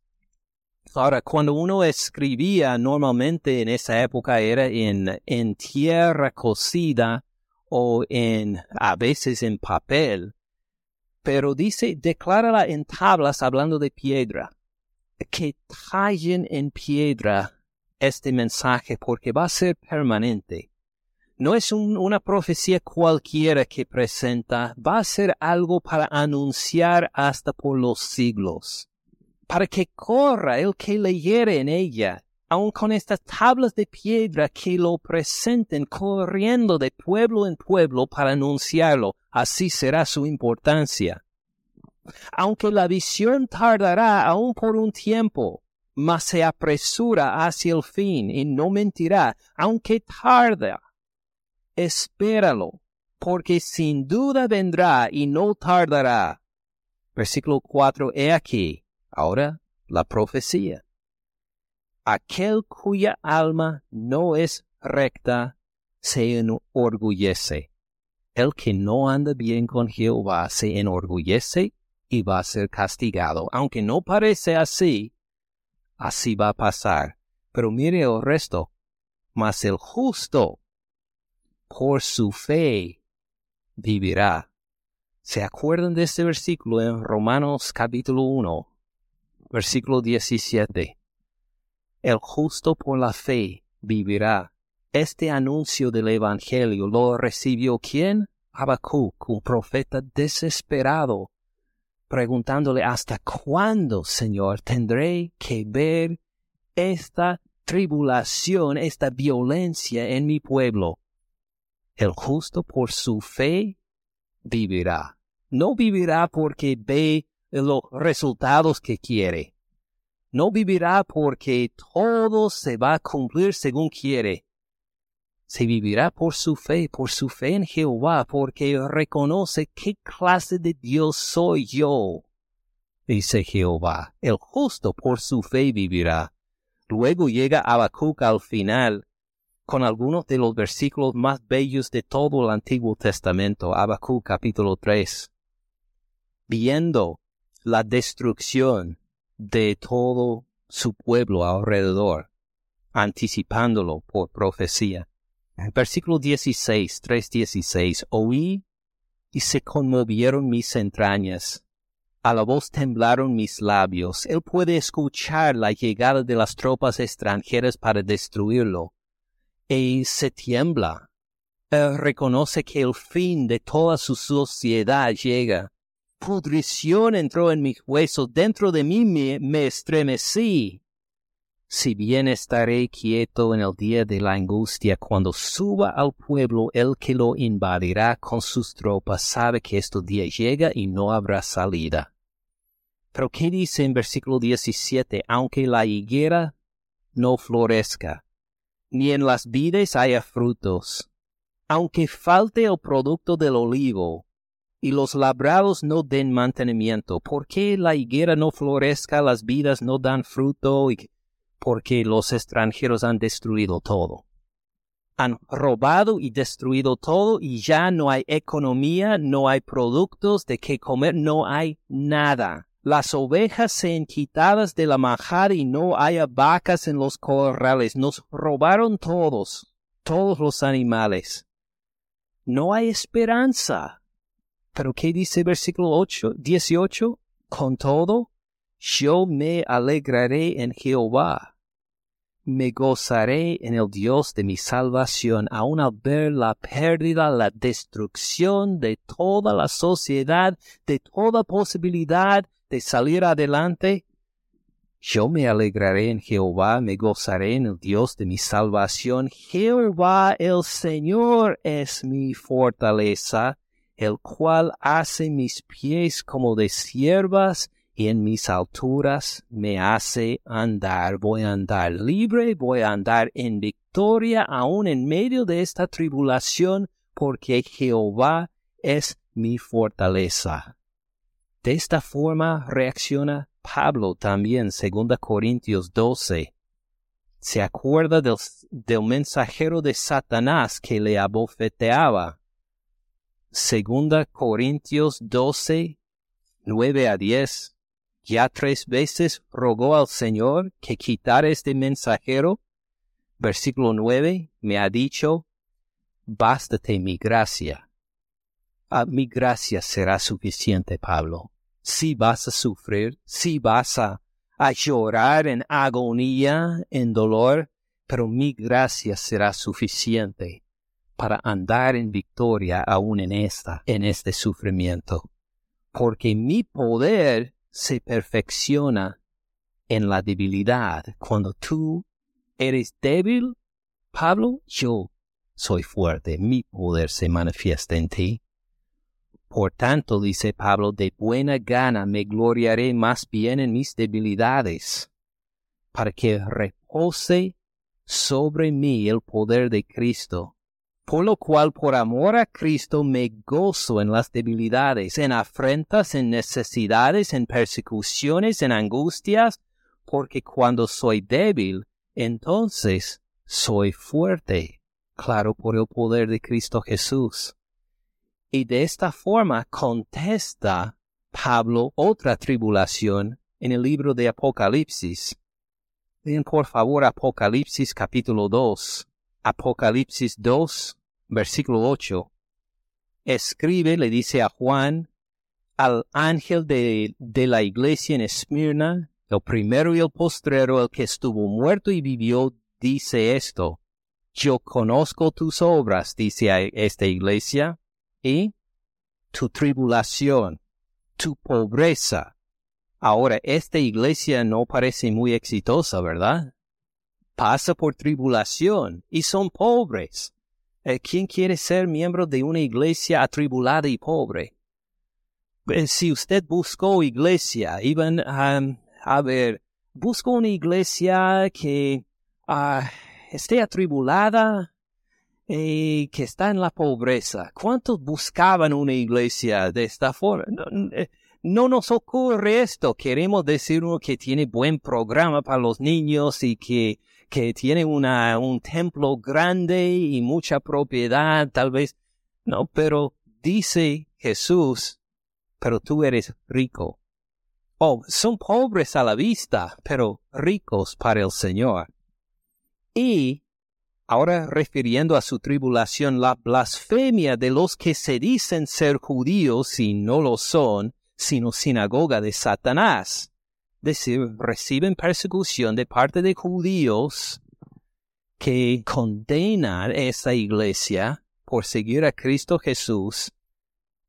Ahora, cuando uno escribía normalmente en esa época era en, en tierra cocida o en, a veces en papel, pero dice, declárala en tablas hablando de piedra. que tallen en piedra este mensaje porque va a ser permanente. No es una profecía cualquiera que presenta, va a ser algo para anunciar hasta por los siglos, para que corra el que leyere en ella, aun con estas tablas de piedra que lo presenten corriendo de pueblo en pueblo para anunciarlo, así será su importancia. Aunque la visión tardará aún por un tiempo, mas se apresura hacia el fin y no mentirá, aunque tarda. Espéralo, porque sin duda vendrá y no tardará. Versículo 4. He aquí, ahora la profecía. Aquel cuya alma no es recta se enorgullece. El que no anda bien con Jehová se enorgullece y va a ser castigado. Aunque no parece así, así va a pasar. Pero mire el resto. Mas el justo, por su fe, vivirá. ¿Se acuerdan de este versículo en Romanos capítulo 1, versículo 17? El justo por la fe vivirá. Este anuncio del Evangelio lo recibió quién? Habacuc, un profeta desesperado, preguntándole hasta cuándo, Señor, tendré que ver esta tribulación, esta violencia en mi pueblo. El justo por su fe vivirá. No vivirá porque ve los resultados que quiere no vivirá porque todo se va a cumplir según quiere. Se vivirá por su fe, por su fe en Jehová, porque reconoce qué clase de Dios soy yo. Dice Jehová, el justo por su fe vivirá. Luego llega Habacuc al final con algunos de los versículos más bellos de todo el Antiguo Testamento, Habacuc capítulo 3. Viendo la destrucción de todo su pueblo alrededor, anticipándolo por profecía. Versículo 16, 3.16, oí y se conmovieron mis entrañas. A la voz temblaron mis labios. Él puede escuchar la llegada de las tropas extranjeras para destruirlo. Y se tiembla. Él reconoce que el fin de toda su sociedad llega pudrición entró en mis huesos, dentro de mí me, estremecí. Si bien estaré quieto en el día de la angustia, cuando suba al pueblo el que lo invadirá con sus tropas, sabe que este día llega y no habrá salida. Pero ¿qué dice en versículo 17? Aunque la higuera no florezca, ni en las vides haya frutos, aunque falte el producto del olivo, y los labrados no den mantenimiento. ¿Por qué la higuera no florezca, las vidas no dan fruto? Porque los extranjeros han destruido todo. Han robado y destruido todo y ya no hay economía, no hay productos de qué comer, no hay nada. Las ovejas se han quitadas de la majada y no hay vacas en los corrales. Nos robaron todos, todos los animales. No hay esperanza. Pero ¿qué dice versículo 8, 18? Con todo, yo me alegraré en Jehová. Me gozaré en el Dios de mi salvación, aun al ver la pérdida, la destrucción de toda la sociedad, de toda posibilidad de salir adelante. Yo me alegraré en Jehová, me gozaré en el Dios de mi salvación. Jehová el Señor es mi fortaleza el cual hace mis pies como de siervas y en mis alturas me hace andar. Voy a andar libre, voy a andar en victoria aún en medio de esta tribulación, porque Jehová es mi fortaleza. De esta forma reacciona Pablo también, 2 Corintios 12. Se acuerda del, del mensajero de Satanás que le abofeteaba Segunda Corintios 12, 9 a 10. Ya tres veces rogó al Señor que quitara este mensajero. Versículo 9 me ha dicho, bástate mi gracia. A mi gracia será suficiente, Pablo. Si vas a sufrir, si vas a, a llorar en agonía, en dolor, pero mi gracia será suficiente para andar en victoria aún en esta, en este sufrimiento. Porque mi poder se perfecciona en la debilidad. Cuando tú eres débil, Pablo, yo soy fuerte, mi poder se manifiesta en ti. Por tanto, dice Pablo, de buena gana me gloriaré más bien en mis debilidades, para que repose sobre mí el poder de Cristo. Por lo cual, por amor a Cristo, me gozo en las debilidades, en afrentas, en necesidades, en persecuciones, en angustias, porque cuando soy débil, entonces soy fuerte. Claro, por el poder de Cristo Jesús. Y de esta forma contesta Pablo otra tribulación en el libro de Apocalipsis. Ven por favor Apocalipsis capítulo 2. Apocalipsis 2, versículo 8. Escribe, le dice a Juan, al ángel de, de la iglesia en Esmirna, el primero y el postrero, el que estuvo muerto y vivió, dice esto. Yo conozco tus obras, dice a esta iglesia, y tu tribulación, tu pobreza. Ahora, esta iglesia no parece muy exitosa, ¿verdad? Pasa por tribulación y son pobres. Eh, ¿Quién quiere ser miembro de una iglesia atribulada y pobre? Eh, si usted buscó iglesia, iban a ver, busco una iglesia que ah, esté atribulada, eh, que está en la pobreza. ¿Cuántos buscaban una iglesia de esta forma? Eh, no, nos ocurre esto. Queremos decir uno que tiene buen programa para los niños y que, que tiene una, un templo grande y mucha propiedad, tal vez. No, pero dice Jesús, pero tú eres rico. Oh, son pobres a la vista, pero ricos para el Señor. Y ahora refiriendo a su tribulación, la blasfemia de los que se dicen ser judíos y no lo son, sino sinagoga de Satanás. Decir, reciben persecución de parte de judíos que condenan a esta iglesia por seguir a Cristo Jesús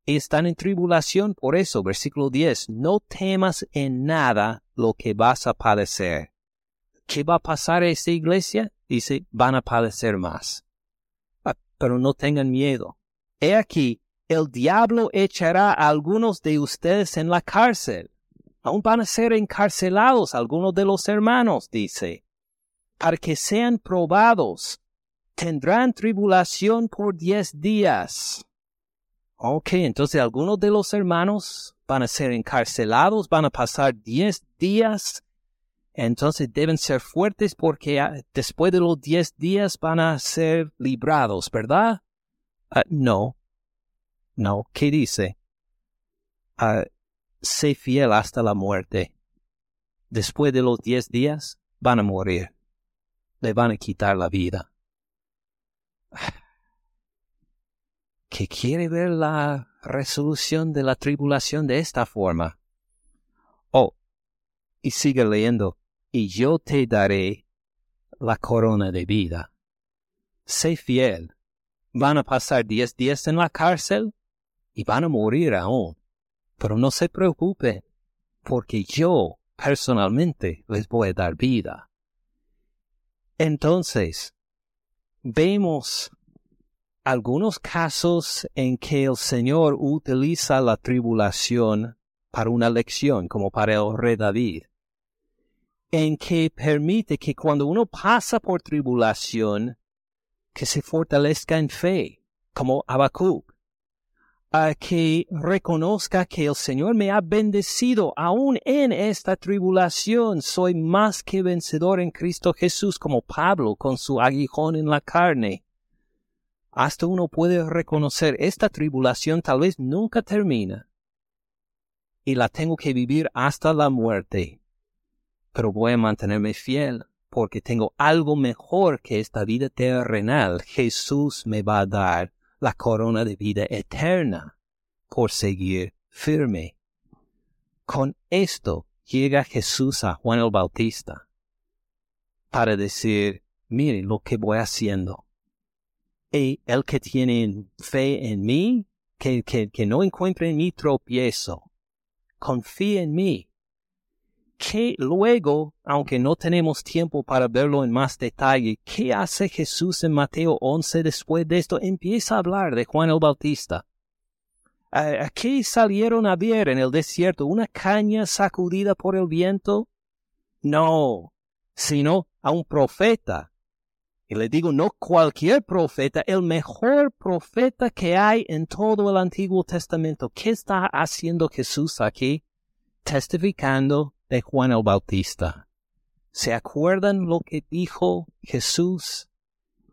están en tribulación por eso. Versículo 10. No temas en nada lo que vas a padecer. ¿Qué va a pasar a esta iglesia? Dice, van a padecer más. Ah, pero no tengan miedo. He aquí, el diablo echará a algunos de ustedes en la cárcel. Aún van a ser encarcelados algunos de los hermanos, dice, para que sean probados. Tendrán tribulación por diez días. Ok, entonces algunos de los hermanos van a ser encarcelados, van a pasar diez días entonces deben ser fuertes porque ah, después de los diez días van a ser librados, ¿verdad? Ah, no. No. ¿Qué dice? Uh, sé fiel hasta la muerte. Después de los diez días van a morir. Le van a quitar la vida. ¿Qué quiere ver la resolución de la tribulación de esta forma. Oh, y sigue leyendo y yo te daré la corona de vida. Sé fiel. Van a pasar diez días en la cárcel y van a morir aún. Pero no se preocupe, porque yo personalmente les voy a dar vida. Entonces, vemos algunos casos en que el Señor utiliza la tribulación para una lección, como para el rey David en que permite que cuando uno pasa por tribulación, que se fortalezca en fe, como Habacuc, que reconozca que el Señor me ha bendecido aún en esta tribulación. Soy más que vencedor en Cristo Jesús, como Pablo con su aguijón en la carne. Hasta uno puede reconocer esta tribulación tal vez nunca termina y la tengo que vivir hasta la muerte pero voy a mantenerme fiel porque tengo algo mejor que esta vida terrenal. Jesús me va a dar la corona de vida eterna por seguir firme. Con esto llega Jesús a Juan el Bautista para decir, mire lo que voy haciendo. Y el que tiene fe en mí, que, que, que no encuentre en mí tropiezo, confía en mí. Que luego, aunque no tenemos tiempo para verlo en más detalle, ¿qué hace Jesús en Mateo 11 después de esto? Empieza a hablar de Juan el Bautista. ¿A qué salieron a ver en el desierto? ¿Una caña sacudida por el viento? No, sino a un profeta. Y le digo, no cualquier profeta, el mejor profeta que hay en todo el Antiguo Testamento. ¿Qué está haciendo Jesús aquí? Testificando de Juan el Bautista. ¿Se acuerdan lo que dijo Jesús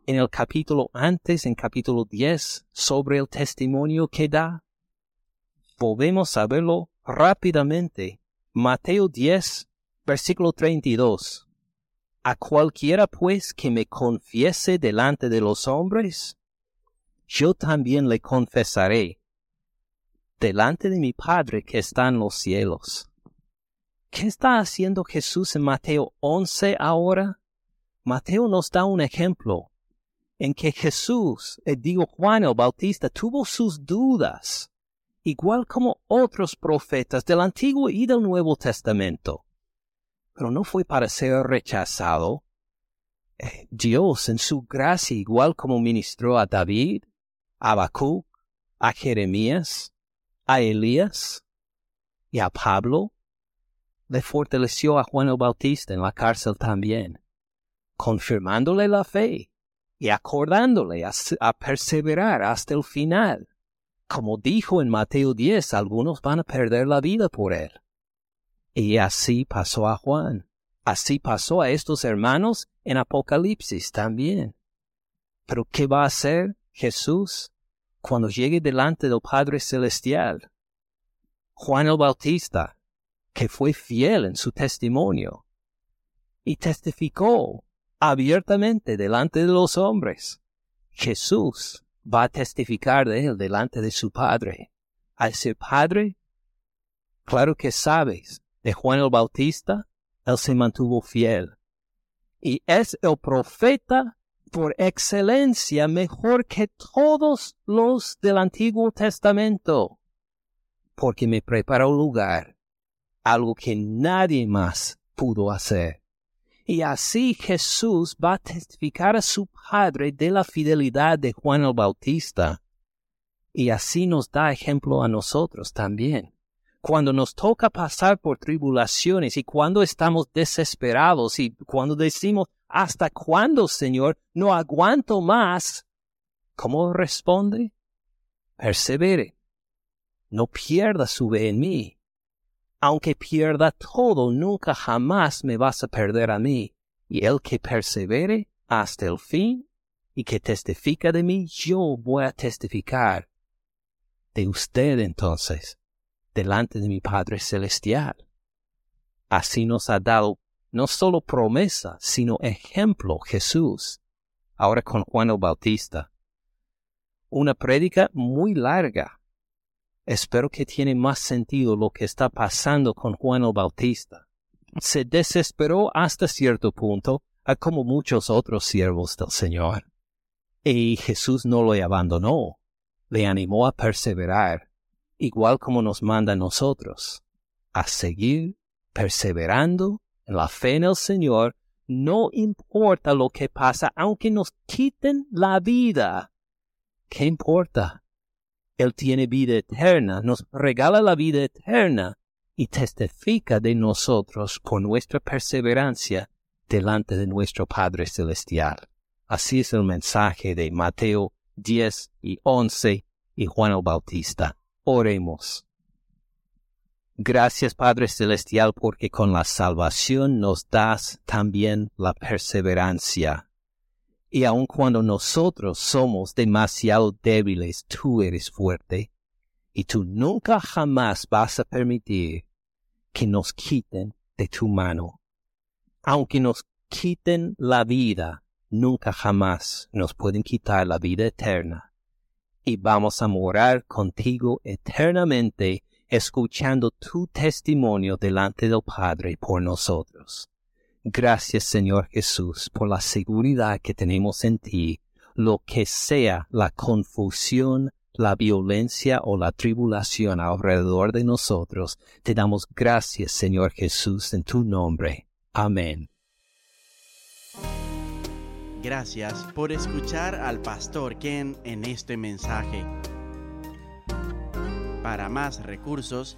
en el capítulo antes, en capítulo 10, sobre el testimonio que da? Volvemos a verlo rápidamente. Mateo 10, versículo 32. A cualquiera pues que me confiese delante de los hombres, yo también le confesaré delante de mi Padre que está en los cielos. ¿Qué está haciendo Jesús en Mateo 11 ahora? Mateo nos da un ejemplo en que Jesús, eh, digo Juan el Bautista, tuvo sus dudas, igual como otros profetas del Antiguo y del Nuevo Testamento. Pero no fue para ser rechazado. Eh, Dios en su gracia, igual como ministró a David, a Habacuc, a Jeremías, a Elías y a Pablo, le fortaleció a Juan el Bautista en la cárcel también, confirmándole la fe y acordándole a, perseverar hasta el final. Como dijo en Mateo 10, algunos van a perder la vida por él. Y así pasó a Juan. Así pasó a estos hermanos en Apocalipsis también. Pero ¿qué va a hacer Jesús cuando llegue delante del Padre Celestial? Juan el Bautista que fue fiel en su testimonio y testificó abiertamente delante de los hombres. Jesús va a testificar de él delante de su Padre. A ese Padre, claro que sabes, de Juan el Bautista, él se mantuvo fiel. Y es el profeta por excelencia mejor que todos los del Antiguo Testamento, porque me preparó lugar algo que nadie más pudo hacer. Y así Jesús va a testificar a su Padre de la fidelidad de Juan el Bautista. Y así nos da ejemplo a nosotros también. Cuando nos toca pasar por tribulaciones y cuando estamos desesperados y cuando decimos, ¿hasta cuándo, Señor? No aguanto más. ¿Cómo responde? Persevere. No pierda su fe en mí aunque pierda todo, nunca jamás me vas a perder a mí. Y el que persevere hasta el fin y que testifica de mí, yo voy a testificar de usted entonces, delante de mi Padre Celestial. Así nos ha dado no solo promesa, sino ejemplo Jesús, ahora con Juan el Bautista. Una prédica muy larga, Espero que tiene más sentido lo que está pasando con Juan el Bautista. Se desesperó hasta cierto punto, como muchos otros siervos del Señor. Y Jesús no lo abandonó, le animó a perseverar, igual como nos manda a nosotros, a seguir perseverando en la fe en el Señor, no importa lo que pasa, aunque nos quiten la vida. ¿Qué importa? Él tiene vida eterna, nos regala la vida eterna y testifica de nosotros por nuestra perseverancia delante de nuestro Padre Celestial. Así es el mensaje de Mateo 10 y 11 y Juan el Bautista. Oremos. Gracias Padre Celestial porque con la salvación nos das también la perseverancia y aun cuando nosotros somos demasiado débiles, tú eres fuerte. Y tú nunca jamás vas a permitir que nos quiten de tu mano. Aunque nos quiten la vida, nunca jamás nos pueden quitar la vida eterna. Y vamos a morar contigo eternamente escuchando tu testimonio delante del Padre por nosotros. Gracias Señor Jesús por la seguridad que tenemos en ti, lo que sea la confusión, la violencia o la tribulación alrededor de nosotros, te damos gracias Señor Jesús en tu nombre. Amén. Gracias por escuchar al pastor Ken en este mensaje. Para más recursos,